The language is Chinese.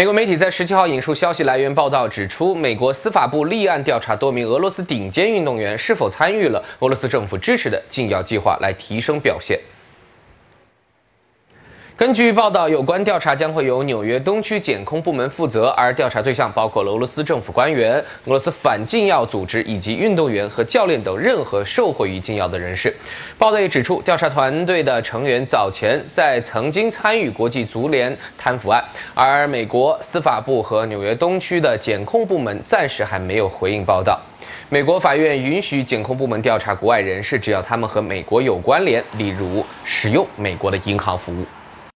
美国媒体在十七号引述消息来源报道指出，美国司法部立案调查多名俄罗斯顶尖运动员是否参与了俄罗斯政府支持的禁药计划，来提升表现。根据报道，有关调查将会由纽约东区检控部门负责，而调查对象包括俄罗斯政府官员、俄罗斯反禁药组织以及运动员和教练等任何受惠于禁药的人士。报道也指出，调查团队的成员早前在曾经参与国际足联贪腐案，而美国司法部和纽约东区的检控部门暂时还没有回应报道。美国法院允许检控部门调查国外人士，只要他们和美国有关联，例如使用美国的银行服务。